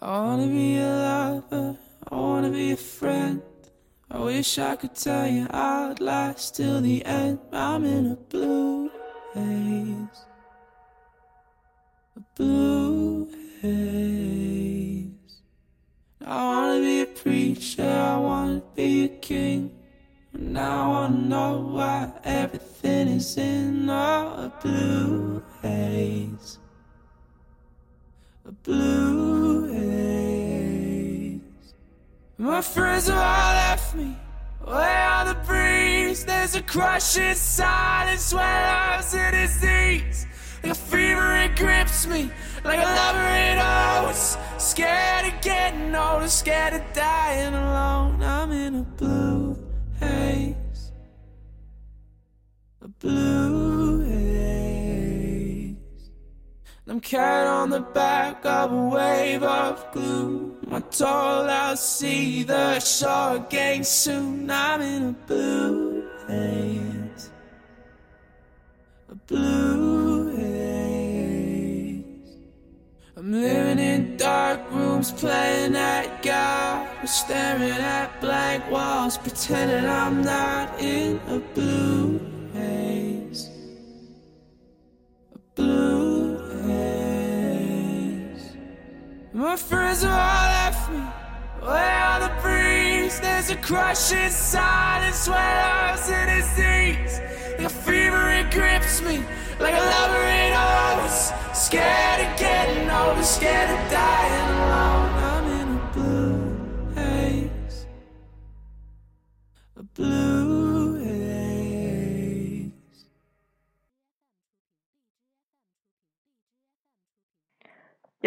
I wanna be a lover, I wanna be a friend. I wish I could tell you I'd last till the end. I'm in a blue haze, a blue haze. I wanna be a preacher, I wanna be a king. And I wanna know why everything is in a blue haze. A blue haze. My friends have all left me. Way on the breeze, there's a crushing silence when I'm in disease. Like a fever, it grips me like a lover it owes. Scared of getting older, scared of dying alone. I'm in a blue haze, a blue haze. I'm cat on the back of a wave of gloom. I'm told I'll see the shore again soon. I'm in a blue haze, a blue haze. I'm living in dark rooms, playing at God. We're staring at blank walls, pretending I'm not in a blue haze. My friends have all left me. Way on the breeze, there's a crushing silence when I'm in disease. Like a fever, it grips me like a lover it owes. Scared of getting older, scared of dying alone. I'm in a blue haze, a blue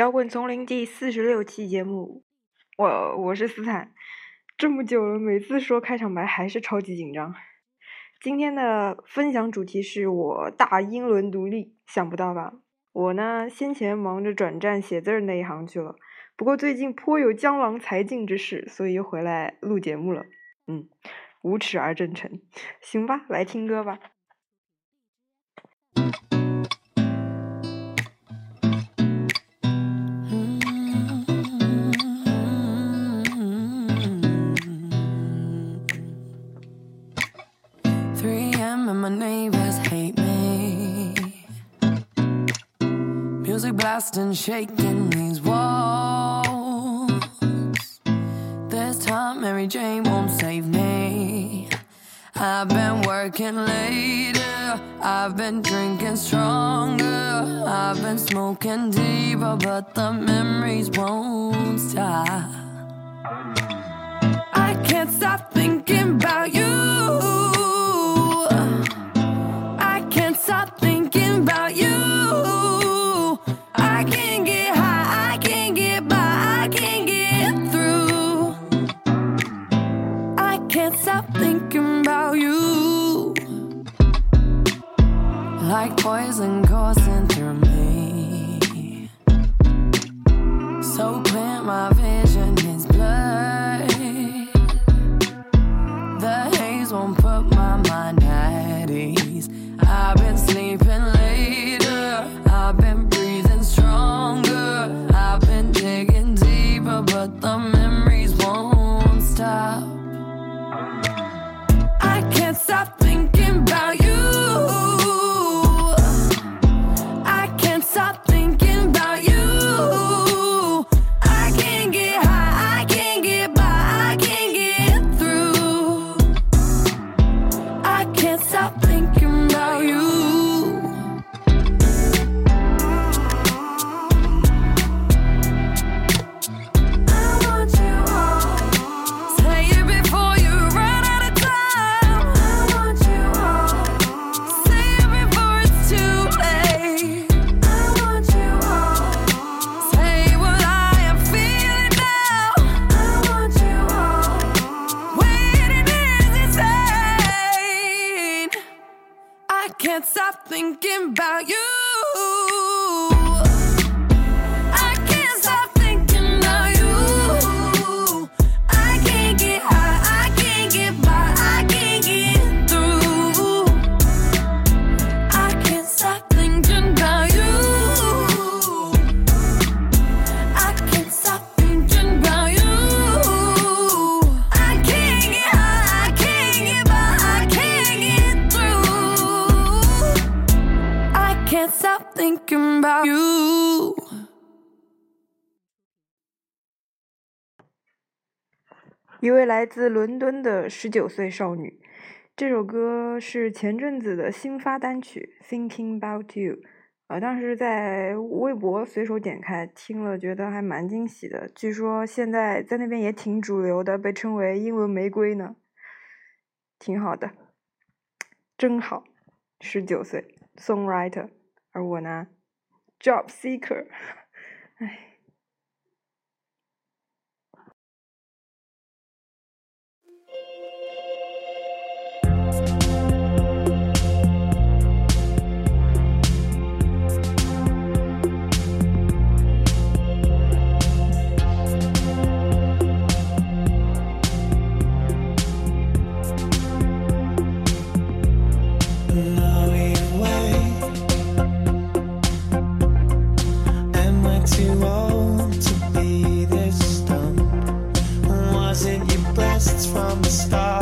摇滚丛林第四十六期节目，我我是斯坦。这么久了，每次说开场白还是超级紧张。今天的分享主题是我大英伦独立，想不到吧？我呢，先前忙着转战写字那一行去了，不过最近颇有江郎才尽之势，所以又回来录节目了。嗯，无耻而真诚。行吧，来听歌吧。Music blasting, shaking these walls. This time Mary Jane won't save me. I've been working later, I've been drinking stronger, I've been smoking deeper, but the memories won't stop. I can't stop thinking about you. Like poison coursing through me. So clear, my vision is blurred. The haze won't put my mind at ease. I've been sleeping later. I've been breathing stronger. I've been digging deeper, but the memories won't stop. I can't stop about you. 一位来自伦敦的十九岁少女。这首歌是前阵子的新发单曲 thinking about you 呃当时在微博随手点开听了觉得还蛮惊喜的。据说现在在那边也挺主流的被称为英文玫瑰呢。挺好的。真好十九岁。Song writer 而我呢？，job seeker，唉。from the start.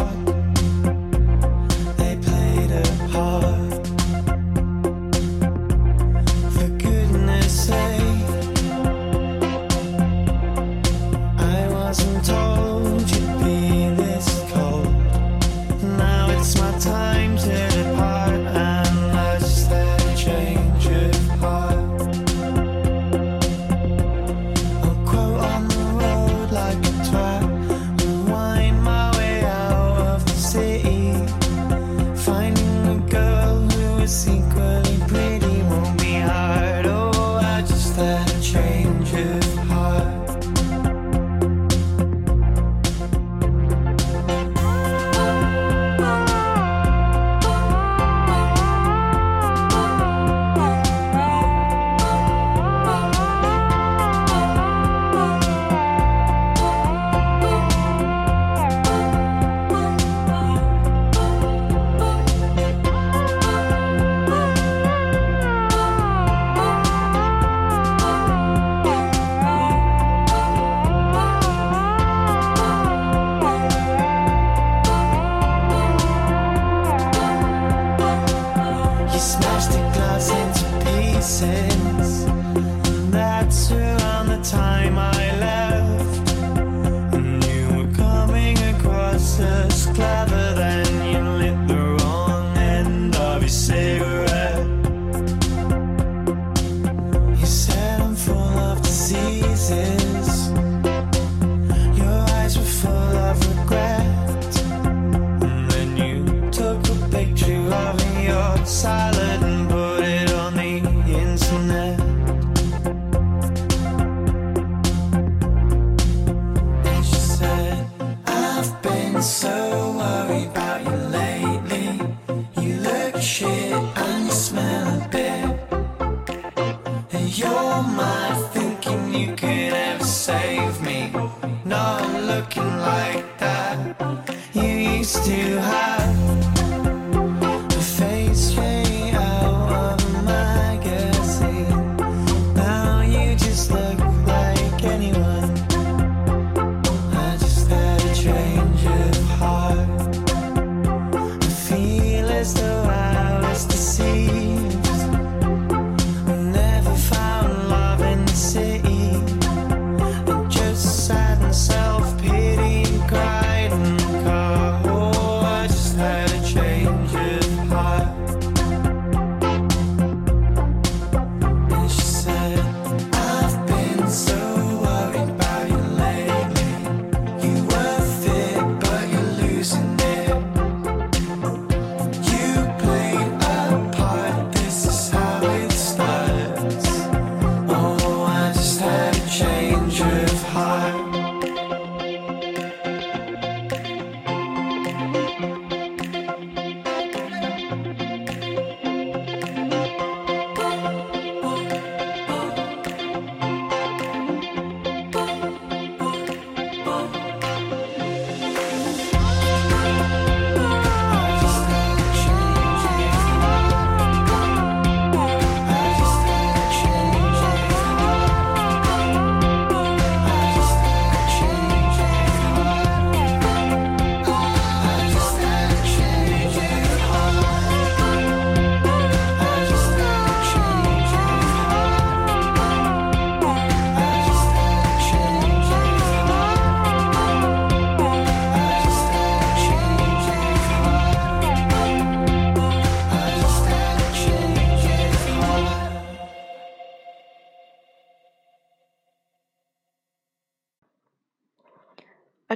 smashed the glass into pieces. And that's around the time I left.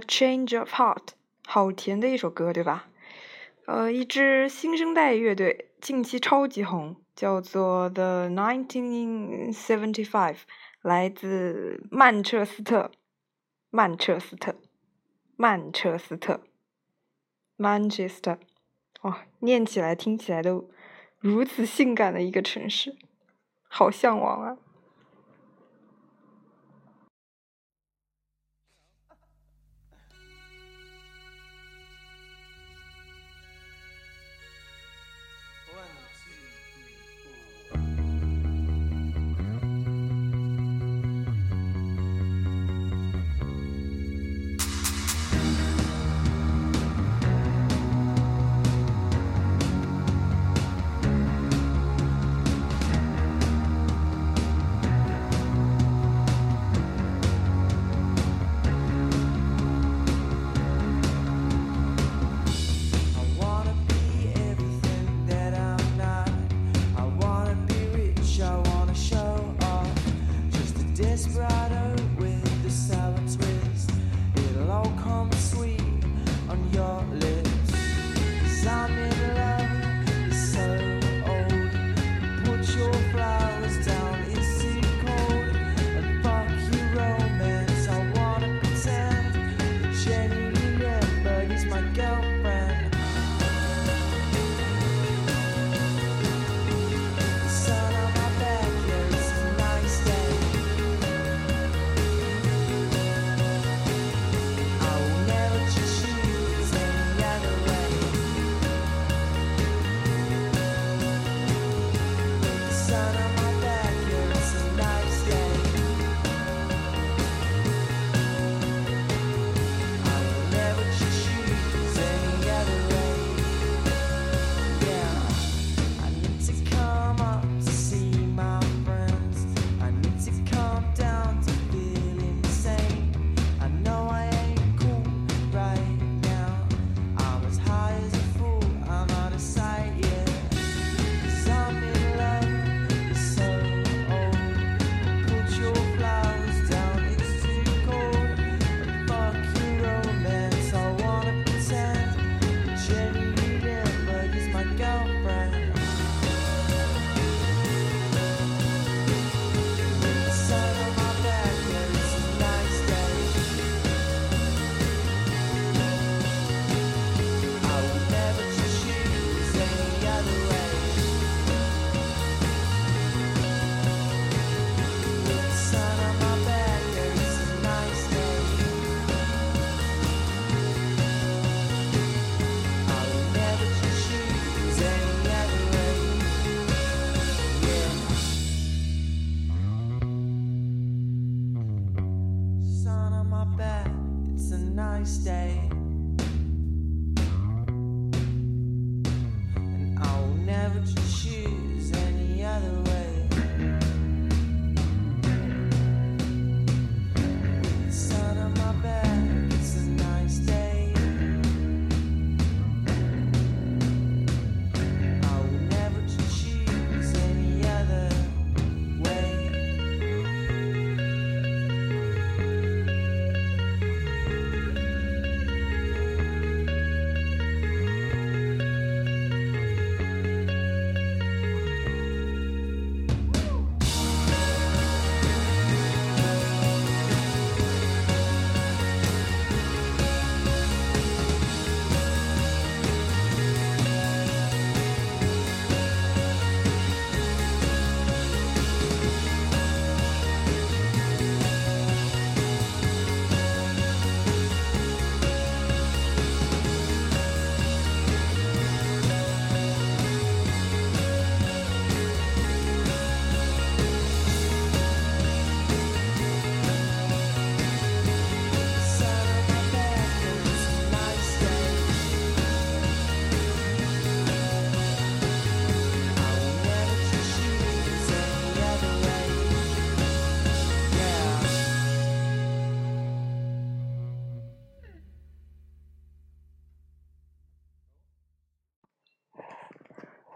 Change of Heart，好甜的一首歌，对吧？呃，一支新生代乐队，近期超级红，叫做 The 1975，来自曼彻斯特，曼彻斯特，曼彻斯特，Manchester，哇，念起来听起来都如此性感的一个城市，好向往啊！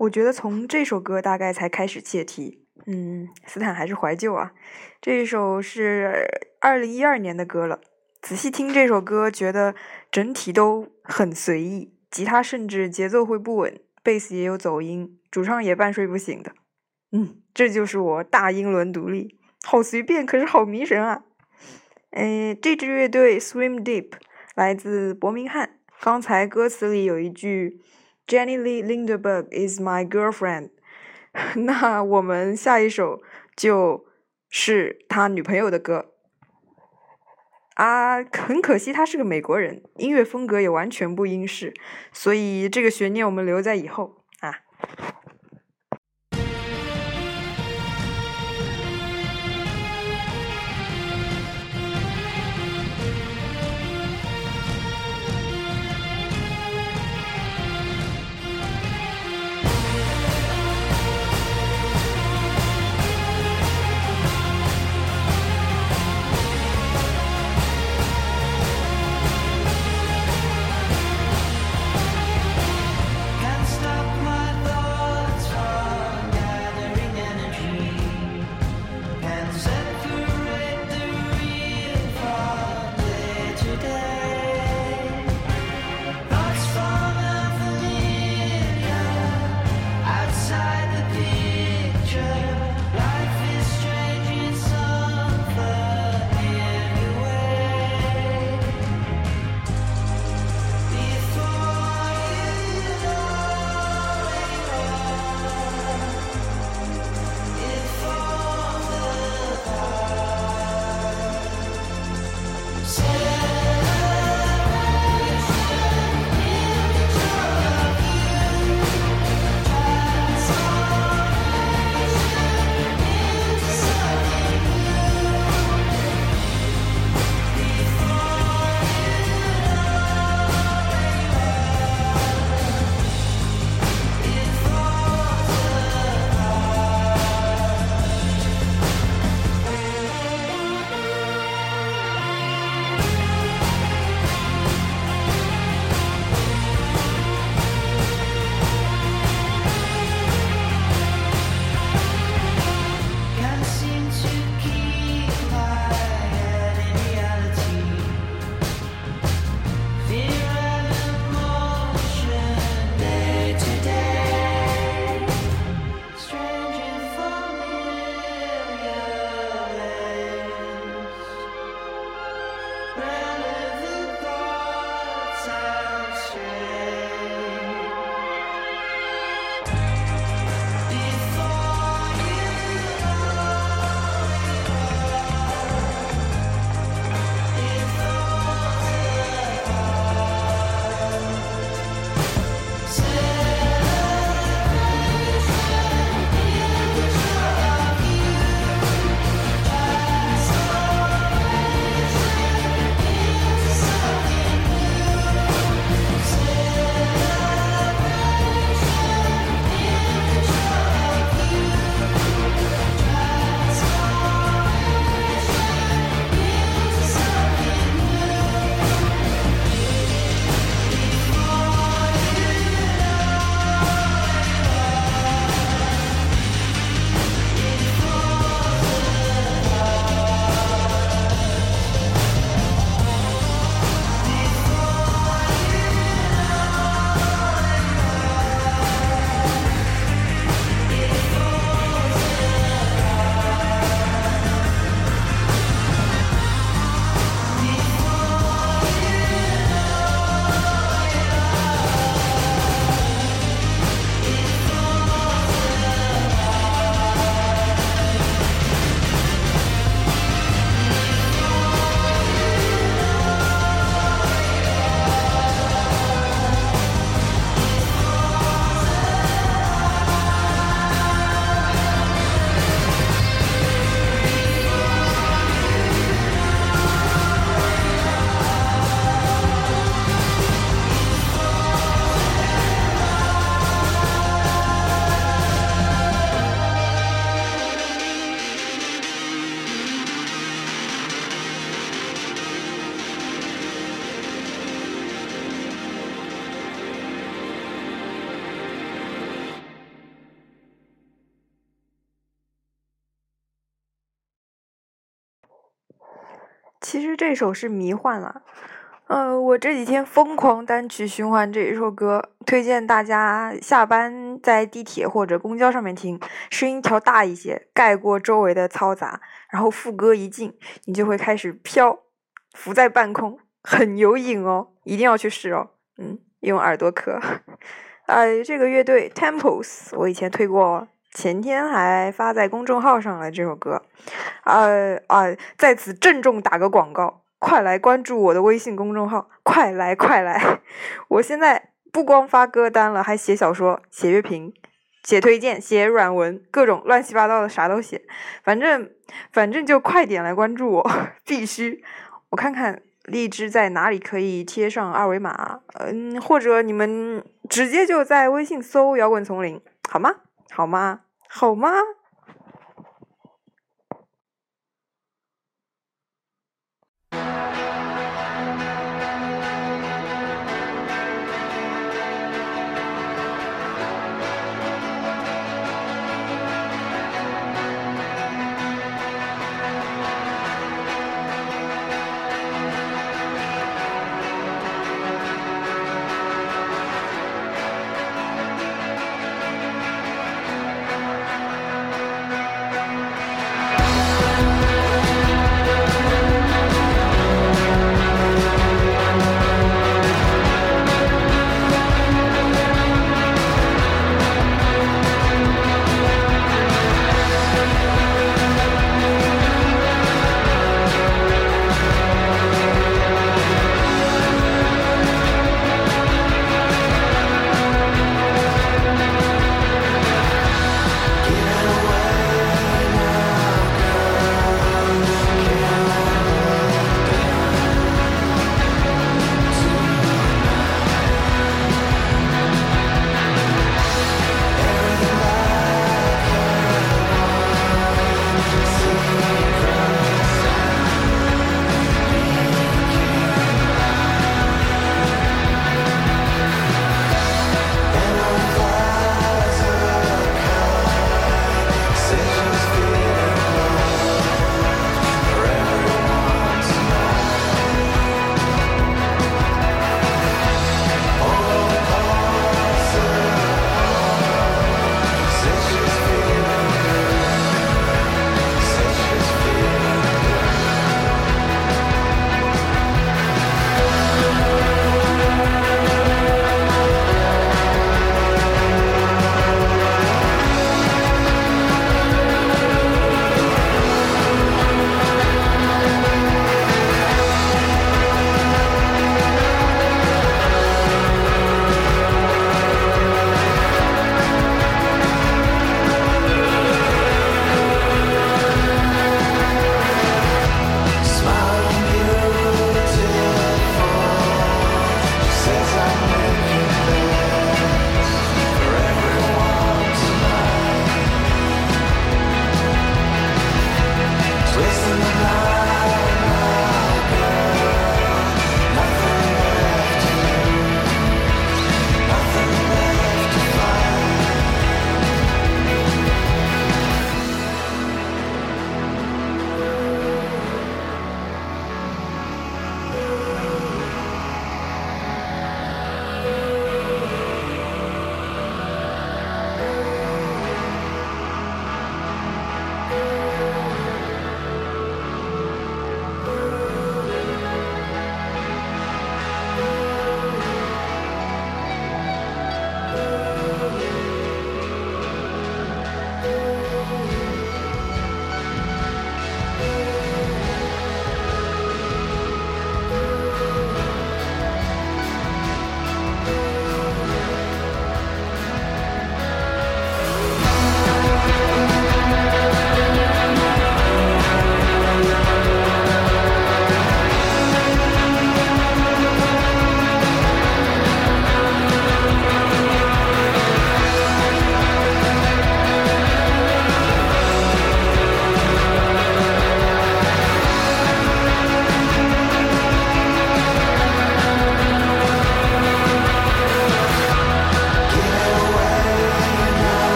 我觉得从这首歌大概才开始切题，嗯，斯坦还是怀旧啊。这首是二零一二年的歌了，仔细听这首歌，觉得整体都很随意，吉他甚至节奏会不稳，贝斯也有走音，主唱也半睡不醒的。嗯，这就是我大英伦独立，好随便，可是好迷神啊！嗯，这支乐队 Swim Deep 来自伯明翰。刚才歌词里有一句 “Jenny Lee Lindberg is my girlfriend”，那我们下一首就是他女朋友的歌。啊，很可惜他是个美国人，音乐风格也完全不英式，所以这个悬念我们留在以后其实这首是迷幻了。呃，我这几天疯狂单曲循环这一首歌，推荐大家下班在地铁或者公交上面听，声音调大一些，盖过周围的嘈杂，然后副歌一进，你就会开始飘，浮在半空，很有瘾哦，一定要去试哦。嗯，用耳朵磕。哎，这个乐队 Temples，我以前推过哦，前天还发在公众号上了这首歌。呃啊，在此郑重打个广告。快来关注我的微信公众号！快来快来！我现在不光发歌单了，还写小说、写乐评、写推荐、写软文，各种乱七八糟的啥都写。反正反正就快点来关注我，必须！我看看荔枝在哪里可以贴上二维码，嗯，或者你们直接就在微信搜“摇滚丛林”，好吗？好吗？好吗？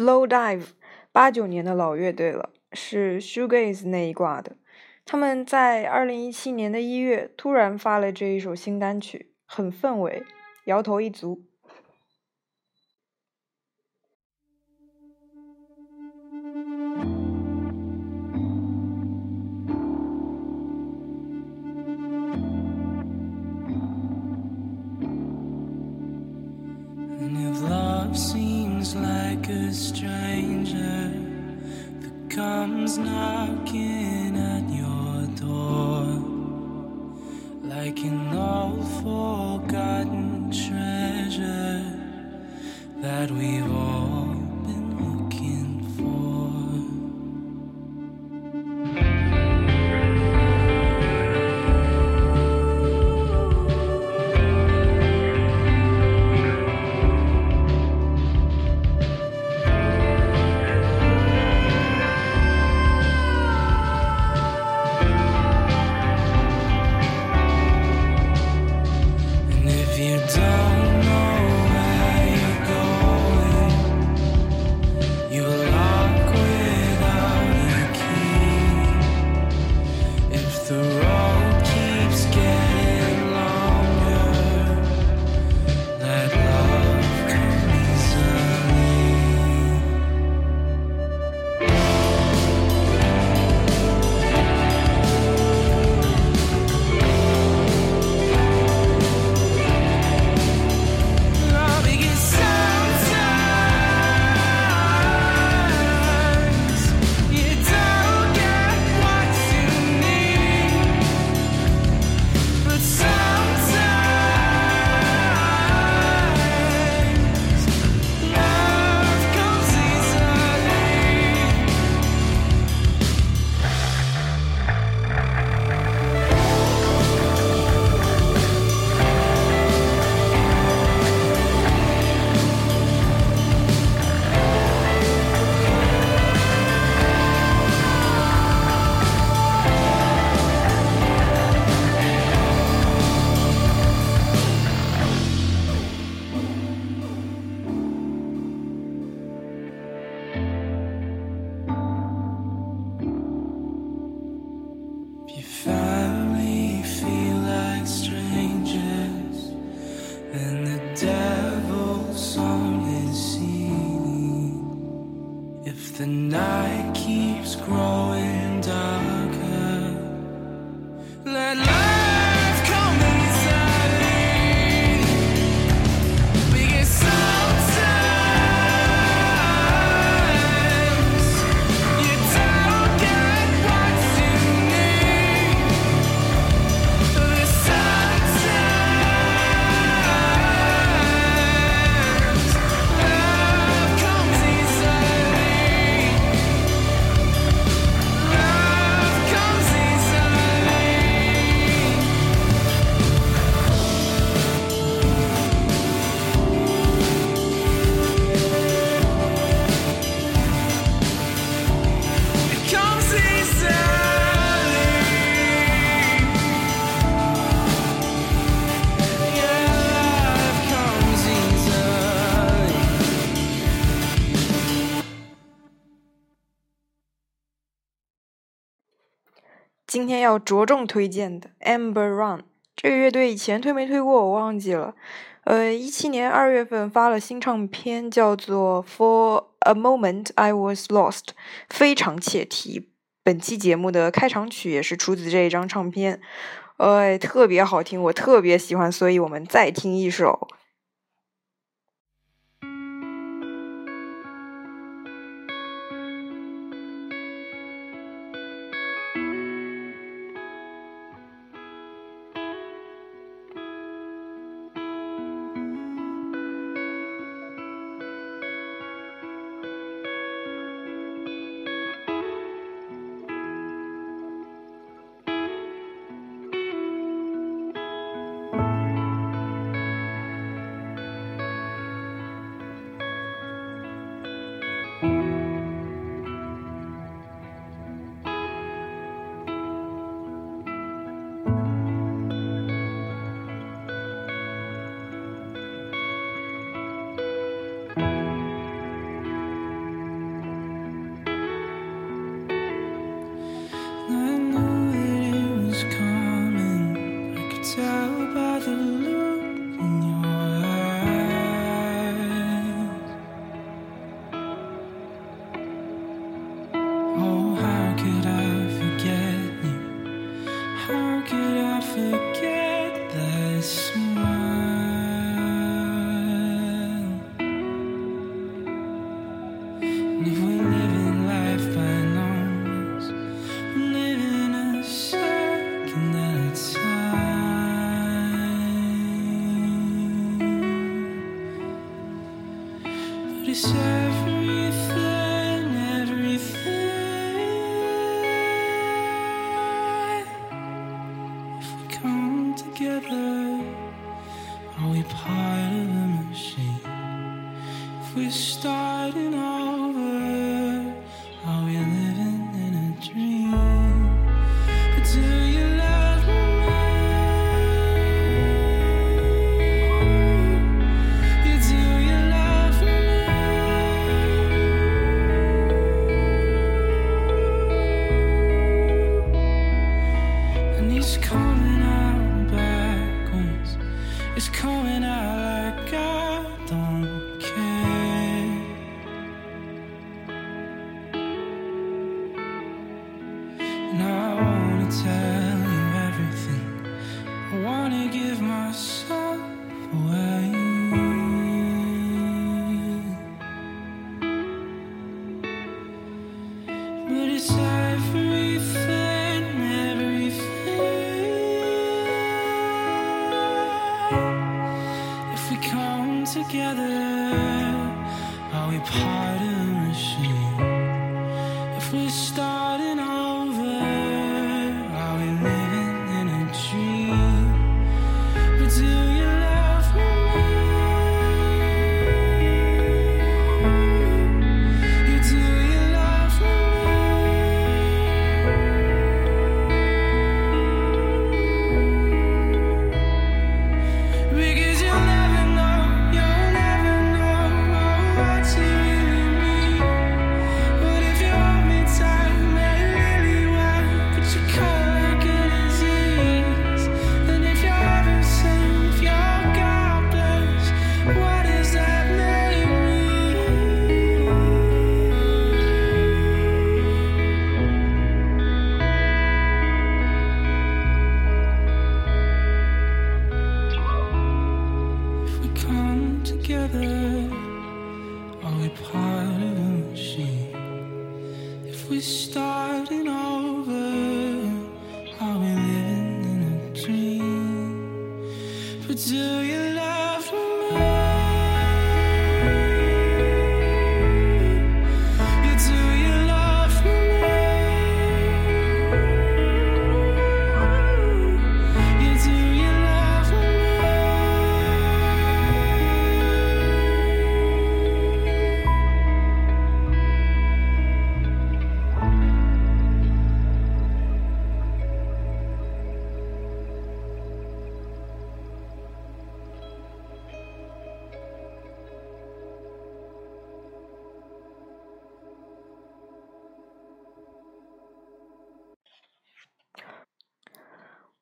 Slow Dive，八九年的老乐队了，是 Shoegaze 那一挂的。他们在二零一七年的一月突然发了这一首新单曲，很氛围，摇头一族。A stranger that comes knocking at your door. Like an old forgotten treasure that we've all 天要着重推荐的 Amber Run 这个乐队以前推没推过我忘记了，呃，一七年二月份发了新唱片，叫做 For a Moment I Was Lost，非常切题。本期节目的开场曲也是出自这一张唱片，呃，特别好听，我特别喜欢，所以我们再听一首。together? Are we part of the machine? If we're starting over, are we?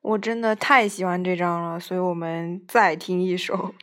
我真的太喜欢这张了所以我们再听一首。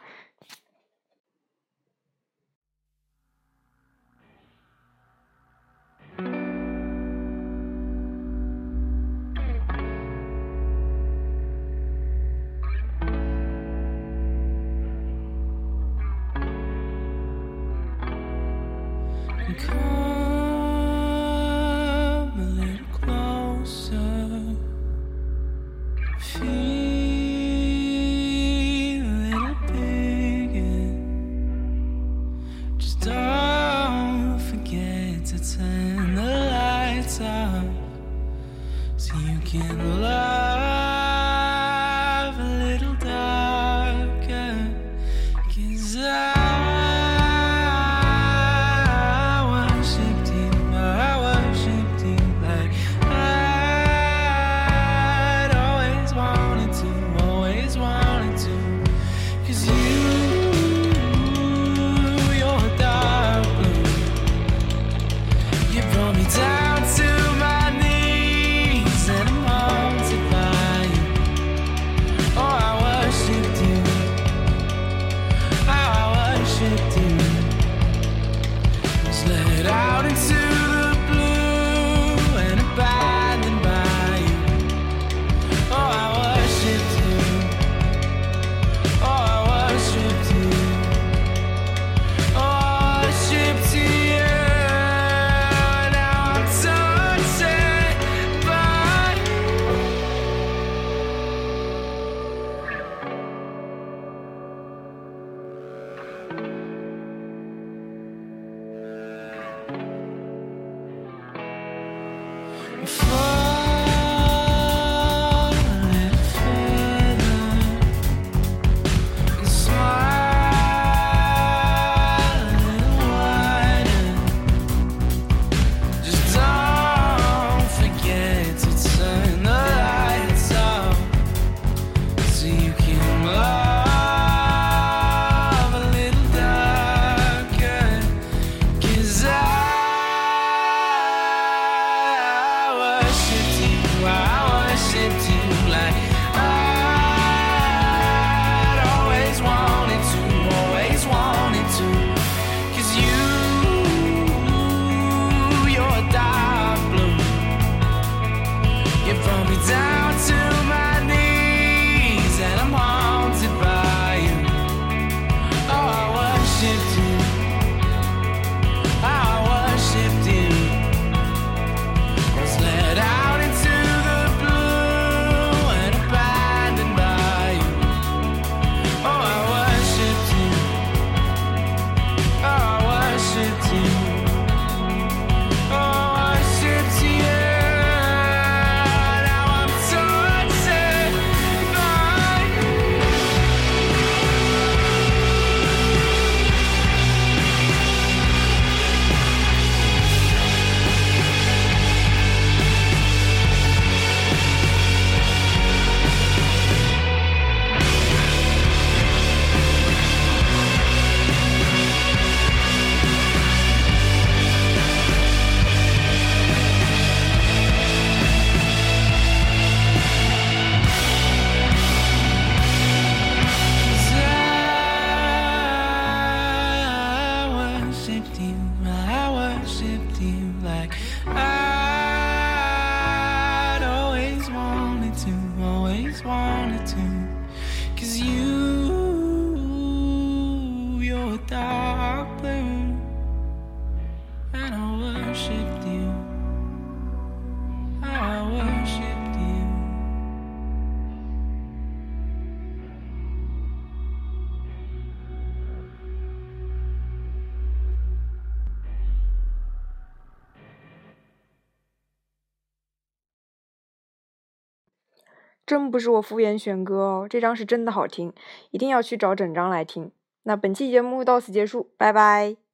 真不是我敷衍选歌哦这张是真的好听一定要去找整张来听。那本期节目到此结束拜拜。